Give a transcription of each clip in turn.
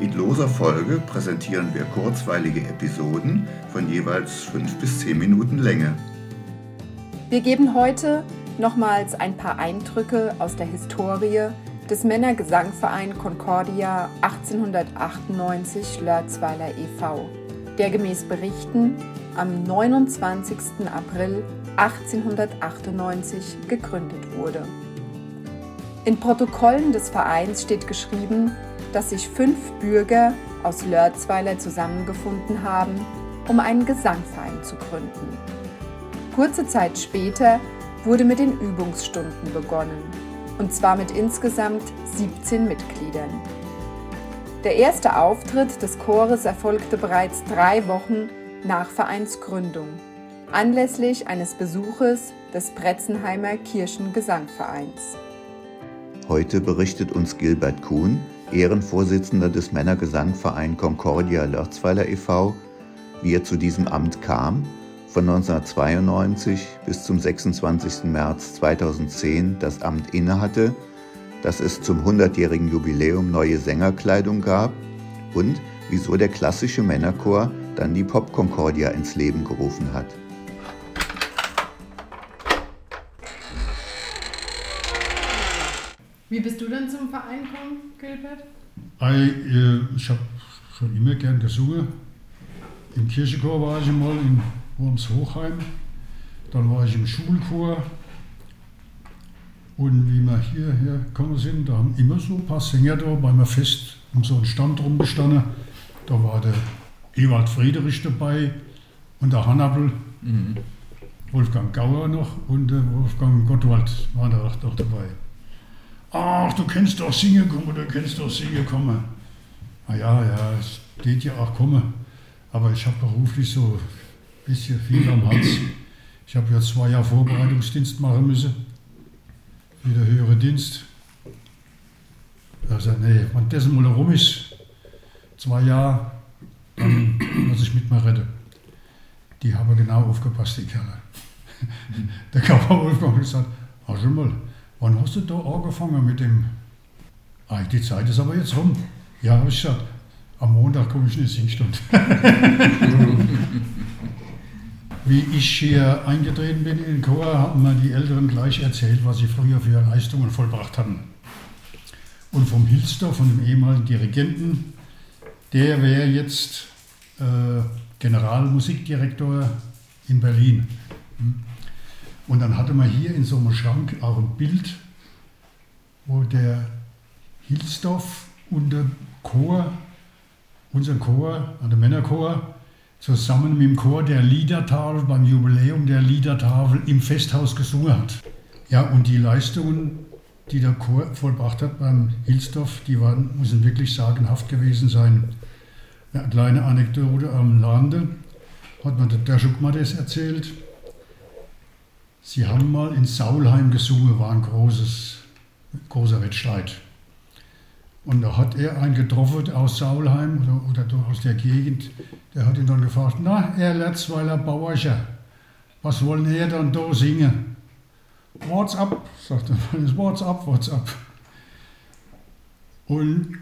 In loser Folge präsentieren wir kurzweilige Episoden von jeweils fünf bis zehn Minuten Länge. Wir geben heute nochmals ein paar Eindrücke aus der Historie des Männergesangverein Concordia 1898 Lörzweiler e.V., der gemäß Berichten am 29. April 1898 gegründet wurde. In Protokollen des Vereins steht geschrieben, dass sich fünf Bürger aus Lörzweiler zusammengefunden haben, um einen Gesangverein zu gründen. Kurze Zeit später wurde mit den Übungsstunden begonnen, und zwar mit insgesamt 17 Mitgliedern. Der erste Auftritt des Chores erfolgte bereits drei Wochen nach Vereinsgründung, anlässlich eines Besuches des Bretzenheimer Kirchengesangvereins. Heute berichtet uns Gilbert Kuhn, Ehrenvorsitzender des Männergesangverein Concordia Lörzweiler e.V., wie er zu diesem Amt kam, von 1992 bis zum 26. März 2010 das Amt innehatte, dass es zum 100-jährigen Jubiläum neue Sängerkleidung gab und wieso der klassische Männerchor dann die Pop Concordia ins Leben gerufen hat. Wie bist du denn zum Verein gekommen, Gilbert? Äh, ich habe schon immer gern gesungen. Im Kirchenchor war ich mal in Worms Hochheim. Dann war ich im Schulchor. Und wie wir hierher gekommen sind, da haben immer so ein paar Sänger da bei mir fest um so einen Stand rumgestanden. Da war der Ewald Friedrich dabei und der Hannabel, mhm. Wolfgang Gauer noch und der Wolfgang Gottwald waren da auch dabei ach, du kennst doch singen kommen, du kennst doch singen kommen. Na ja, ja, es geht ja auch kommen. Aber ich habe beruflich so ein bisschen viel am Hals. Ich habe ja zwei Jahre Vorbereitungsdienst machen müssen. Wieder höhere Dienst. Da sagt, nee, wenn das mal rum ist, zwei Jahre, dann muss ich mit mir retten. Die haben genau aufgepasst, die Kerle. Der Kappa Wolfgang hat gesagt, ach schon mal, Wann hast du da angefangen mit dem? Ah, die Zeit ist aber jetzt rum. Ja, habe ich gesagt. Am Montag komme ich in die Singstunde. Wie ich hier eingetreten bin in den Chor, haben mir die Älteren gleich erzählt, was sie früher für Leistungen vollbracht hatten. Und vom Hilsdorf, von dem ehemaligen Dirigenten, der wäre jetzt äh, Generalmusikdirektor in Berlin. Hm. Und dann hatte man hier in so einem Schrank auch ein Bild, wo der Hilsdorf und der Chor, unser Chor, der Männerchor, zusammen mit dem Chor der Liedertafel beim Jubiläum der Liedertafel im Festhaus gesungen hat. Ja, und die Leistungen, die der Chor vollbracht hat beim Hilsdorf, die waren, müssen wirklich sagenhaft gewesen sein. Eine kleine Anekdote am Lande hat mir der das erzählt. Sie haben mal in Saulheim gesungen, war ein großes, großer Wettstreit. Und da hat er einen getroffen aus Saulheim oder, oder aus der Gegend, der hat ihn dann gefragt, na, er Letzweiler Bauerscher, was wollen er dann da singen? What's up, sagt er, what's up, what's up. Und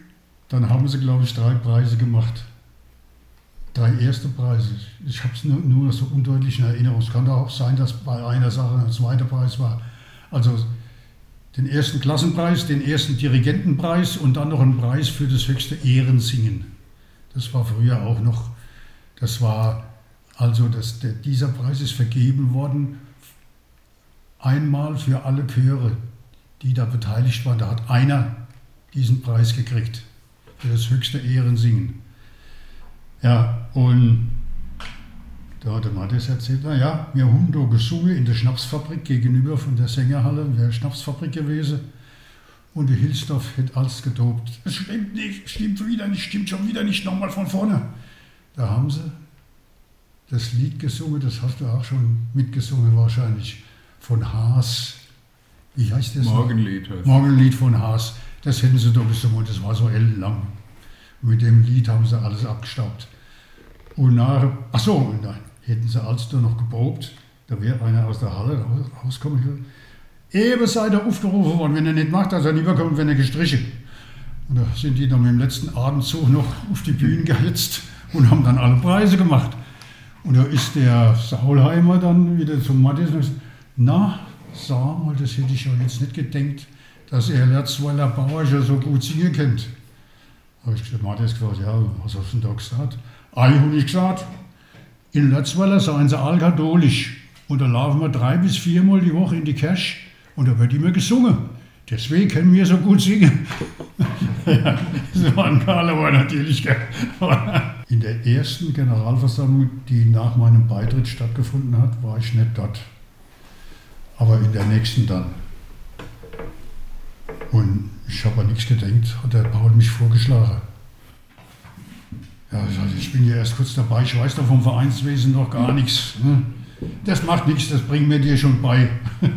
dann haben sie, glaube ich, drei Preise gemacht drei erste Preise. Ich habe es nur, nur so undeutlich in Erinnerung. Es kann auch sein, dass bei einer Sache ein zweiter Preis war. Also den ersten Klassenpreis, den ersten Dirigentenpreis und dann noch einen Preis für das höchste Ehrensingen. Das war früher auch noch, das war, also das, der, dieser Preis ist vergeben worden einmal für alle Chöre, die da beteiligt waren. Da hat einer diesen Preis gekriegt für das höchste Ehrensingen. Ja, und da hat der Matthias erzählt, naja, wir haben da gesungen in der Schnapsfabrik gegenüber von der Sängerhalle, wäre Schnapsfabrik gewesen. Und der Hilsdorf hätte alles getobt. Es stimmt nicht, stimmt wieder nicht, stimmt schon wieder nicht, nochmal von vorne. Da haben sie das Lied gesungen, das hast du auch schon mitgesungen wahrscheinlich, von Haas. Wie heißt das? Morgenlied. Heißt Morgenlied von Haas. Das hätten sie doch gesungen, das war so ellenlang. Mit dem Lied haben sie alles abgestaubt. Und nachher, ach so, dann hätten sie Alster noch geprobt, da wäre einer aus der Halle rauskommen. Eben seid ihr aufgerufen worden, wenn er nicht macht, dass er lieber kommt, wenn er gestrichen. Und da sind die dann mit dem letzten Abendzug noch auf die Bühne gehetzt und haben dann alle Preise gemacht. Und da ist der Saulheimer dann wieder zum Matthias und sagt, na, sag mal, das hätte ich ja jetzt nicht gedenkt, dass er Lerzweiler Bauer schon so gut singen kennt. Da habe ich gesagt, Matthias ja, was hast du denn da gesagt? Ah, ich habe ich gesagt, in Lerzweiler seien sie allkatholisch. Und da laufen wir drei bis viermal die Woche in die Kirche und da wird immer gesungen. Deswegen können wir so gut singen. ja, das war ein Karlauer natürlich. In der ersten Generalversammlung, die nach meinem Beitritt stattgefunden hat, war ich nicht dort. Aber in der nächsten dann. Und ich habe an nichts gedacht, hat der Paul mich vorgeschlagen. Ja, ich bin ja erst kurz dabei, ich weiß doch vom Vereinswesen noch gar nichts. Ne? Das macht nichts, das bringen wir dir schon bei.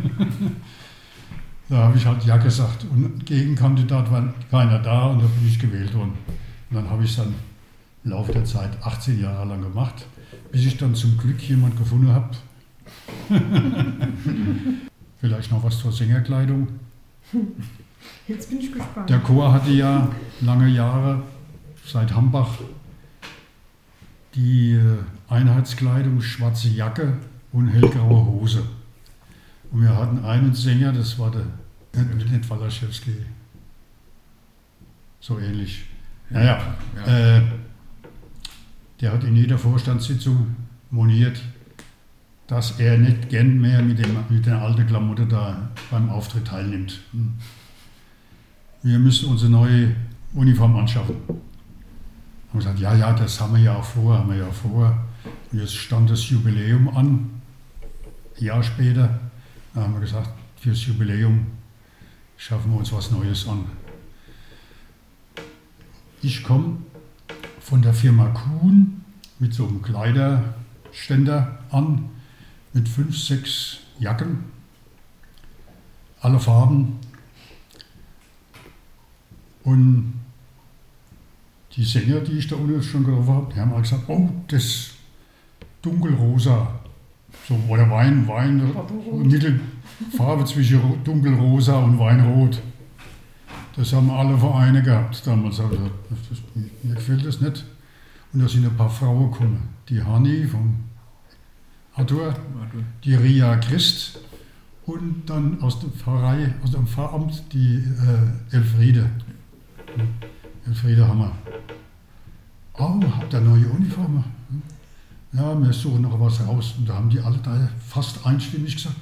da habe ich halt ja gesagt. Und Gegenkandidat war keiner da und da bin ich gewählt worden. Und dann habe ich es dann im Laufe der Zeit 18 Jahre lang gemacht, bis ich dann zum Glück jemand gefunden habe. Vielleicht noch was zur Sängerkleidung. Jetzt bin ich gespannt. Der Chor hatte ja lange Jahre seit Hambach die äh, Einheitskleidung, schwarze Jacke und hellgraue Hose. Und wir hatten einen Sänger, das war der, nicht, Walaschewski, so ähnlich. Naja, ja. äh, der hat in jeder Vorstandssitzung moniert, dass er nicht gern mehr mit, dem, mit der alten Klamotte da beim Auftritt teilnimmt. Hm. Wir müssen unsere neue Uniform anschaffen. Haben gesagt, ja, ja, das haben wir ja auch vor, haben wir ja vor. Und jetzt stand das Jubiläum an, ein Jahr später. Da haben wir gesagt, fürs Jubiläum schaffen wir uns was Neues an. Ich komme von der Firma Kuhn mit so einem Kleiderständer an, mit fünf, sechs Jacken, alle Farben. Und die Sänger, die ich da unten schon getroffen habe, die haben alle gesagt, oh, das dunkelrosa, so, oder Wein, Wein, Mittelfarbe zwischen dunkelrosa und Weinrot. Das haben alle Vereine gehabt damals. Aber das, mir gefällt das nicht. Und da sind ein paar Frauen gekommen. Die Hani vom Arthur, die Ria Christ und dann aus der Pfarrei, aus dem Pfarramt die äh, Elfriede. Elfriede Hammer. Oh, habt ihr neue Uniformen? Ja, wir suchen noch was raus. Und da haben die alle da fast einstimmig gesagt,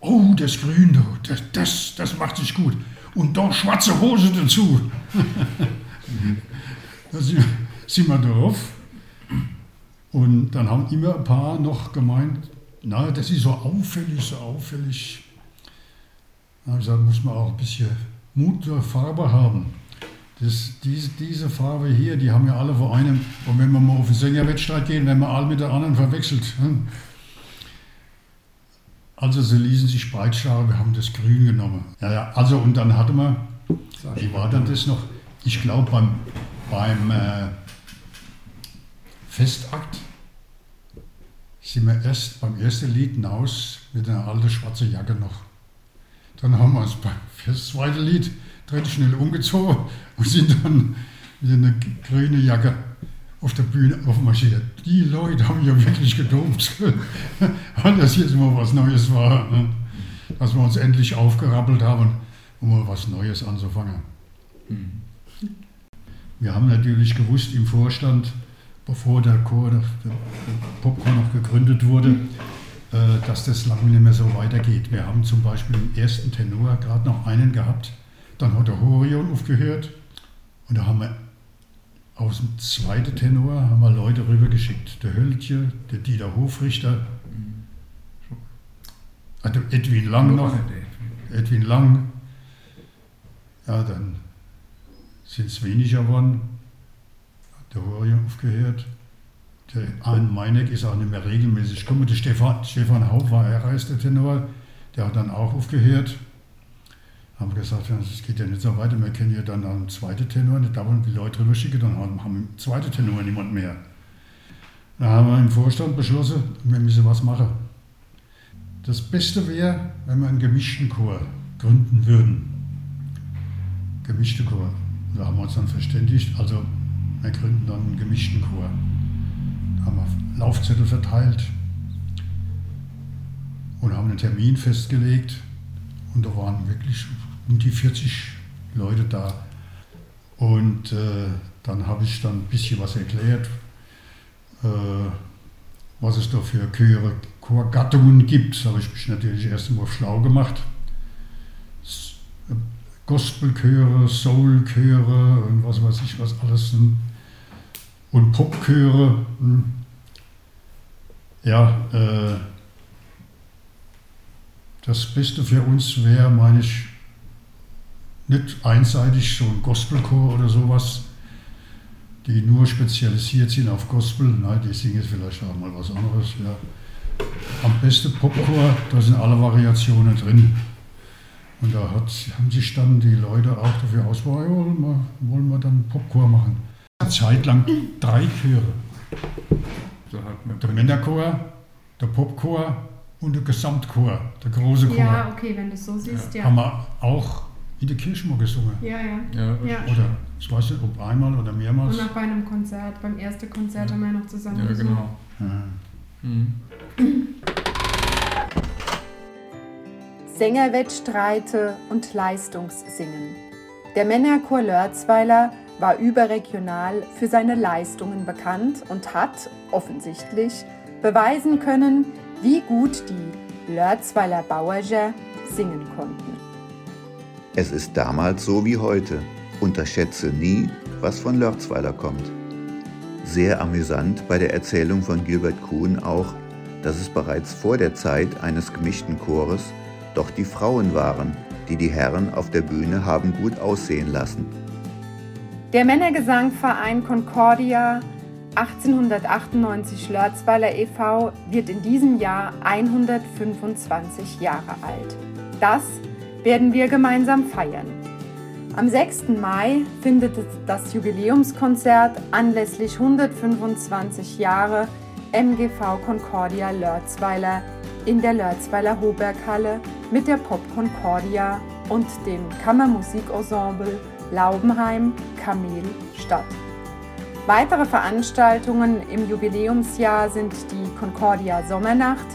oh, das Grün, das, das, das macht sich gut. Und da schwarze Hose dazu. da sind, sind wir drauf. Und dann haben immer ein paar noch gemeint, na, das ist so auffällig, so auffällig. Da habe ich gesagt, muss man auch ein bisschen Mut zur Farbe haben. Das, diese, diese Farbe hier, die haben ja alle vor einem. Und wenn wir mal auf den Sängerwettstreit gehen, werden wir alle mit der anderen verwechselt. Hm? Also sie ließen sich breitschlagen, wir haben das Grün genommen. Ja, ja, also und dann hatte man, wie war dann das noch? Ich glaube beim, beim äh, Festakt sind wir erst beim ersten Lied hinaus mit einer alten schwarzen Jacke noch. Dann haben wir uns für das zweite Lied drin schnell umgezogen und sind dann mit einer grünen Jacke auf der Bühne aufmarschiert. Die Leute haben ja wirklich gedopt, weil das jetzt mal was Neues war. Ne? Dass wir uns endlich aufgerappelt haben, um mal was Neues anzufangen. Wir haben natürlich gewusst im Vorstand, bevor der Chor, der Popchor noch gegründet wurde, äh, dass das lange nicht mehr so weitergeht. Wir haben zum Beispiel im ersten Tenor gerade noch einen gehabt, dann hat der Horion aufgehört und da haben wir aus dem zweiten Tenor haben wir Leute rübergeschickt. Der Höltje, der Dieter Hofrichter, also Edwin Lang noch, Edwin Lang. Ja, dann sind es weniger geworden. Hat der Horion aufgehört. Der Arne Meineck ist auch nicht mehr regelmäßig gekommen. Der Stefan, Stefan Haupt war er erster Tenor, der hat dann auch aufgehört. Haben gesagt, es geht ja nicht so weiter, wir können ja dann einen zweiten Tenor, nicht dauernd die Leute rüberschicken, dann haben wir im zweiten Tenor niemand mehr. Da haben wir im Vorstand beschlossen, wir müssen was machen. Das Beste wäre, wenn wir einen gemischten Chor gründen würden. Gemischte Chor. Da haben wir uns dann verständigt, also wir gründen dann einen gemischten Chor. Da haben wir Laufzettel verteilt und haben einen Termin festgelegt. Und da waren wirklich um die 40 Leute da. Und äh, dann habe ich dann ein bisschen was erklärt, äh, was es da für Chöre, Chorgattungen gibt. Da habe ich mich natürlich erst einmal schlau gemacht. Gospelchöre, Soulchöre und was weiß ich was alles. Und Popchöre. Hm. Ja, äh, das Beste für uns wäre, meine ich, nicht einseitig so ein Gospelchor oder sowas, die nur spezialisiert sind auf Gospel. Nein, die singen vielleicht auch mal was anderes. Ja. Am besten Popchor, da sind alle Variationen drin. Und da hat, haben sich dann die Leute auch dafür ausgewahl, wollen wir, wollen wir dann Popchor machen. Eine Zeit lang drei Chöre. der Männerchor, der Popchor und der Gesamtchor, der große Chor. Ja, okay, wenn du es so siehst, ja. Haben wir auch in der Kirche mal gesungen. Ja, ja. Ja, Ja. Oder ich weiß nicht, ob einmal oder mehrmals. Und auch bei einem Konzert, beim ersten Konzert Ja. haben wir noch zusammen ja gesungen. genau. Ja. Mhm. Sängerwettstreite und Leistungssingen. Der Männerchor Lörzweiler war überregional für seine Leistungen bekannt und hat, offensichtlich, beweisen können, wie gut die Lörzweiler Bauerger singen konnten. Es ist damals so wie heute. Unterschätze nie, was von Lörzweiler kommt. Sehr amüsant bei der Erzählung von Gilbert Kuhn auch, dass es bereits vor der Zeit eines gemischten Chores doch die Frauen waren, die die Herren auf der Bühne haben gut aussehen lassen. Der Männergesangverein Concordia 1898 Lörzweiler e.V. wird in diesem Jahr 125 Jahre alt. Das werden wir gemeinsam feiern. Am 6. Mai findet das Jubiläumskonzert anlässlich 125 Jahre MGV Concordia Lörzweiler in der Lörzweiler Hoberghalle mit der Pop Concordia und dem Kammermusikensemble Laubenheim Kamel statt. Weitere Veranstaltungen im Jubiläumsjahr sind die Concordia Sommernacht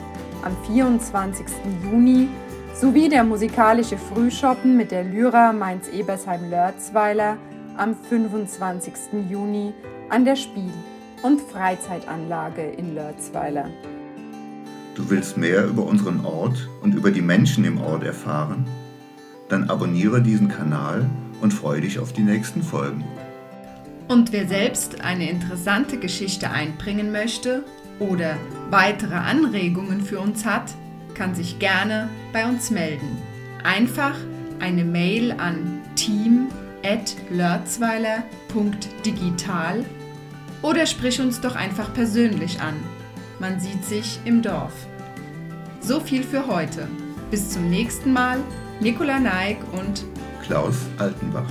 am 24. Juni sowie der musikalische Frühschoppen mit der Lyra Mainz-Ebersheim-Lörzweiler am 25. Juni an der Spiel- und Freizeitanlage in Lörzweiler. Du willst mehr über unseren Ort und über die Menschen im Ort erfahren? Dann abonniere diesen Kanal und freue dich auf die nächsten Folgen. Und wer selbst eine interessante Geschichte einbringen möchte oder weitere Anregungen für uns hat, kann sich gerne bei uns melden. Einfach eine Mail an team.lörzweiler.digital oder sprich uns doch einfach persönlich an. Man sieht sich im Dorf. So viel für heute. Bis zum nächsten Mal. Nicola Neig und Klaus Altenbach.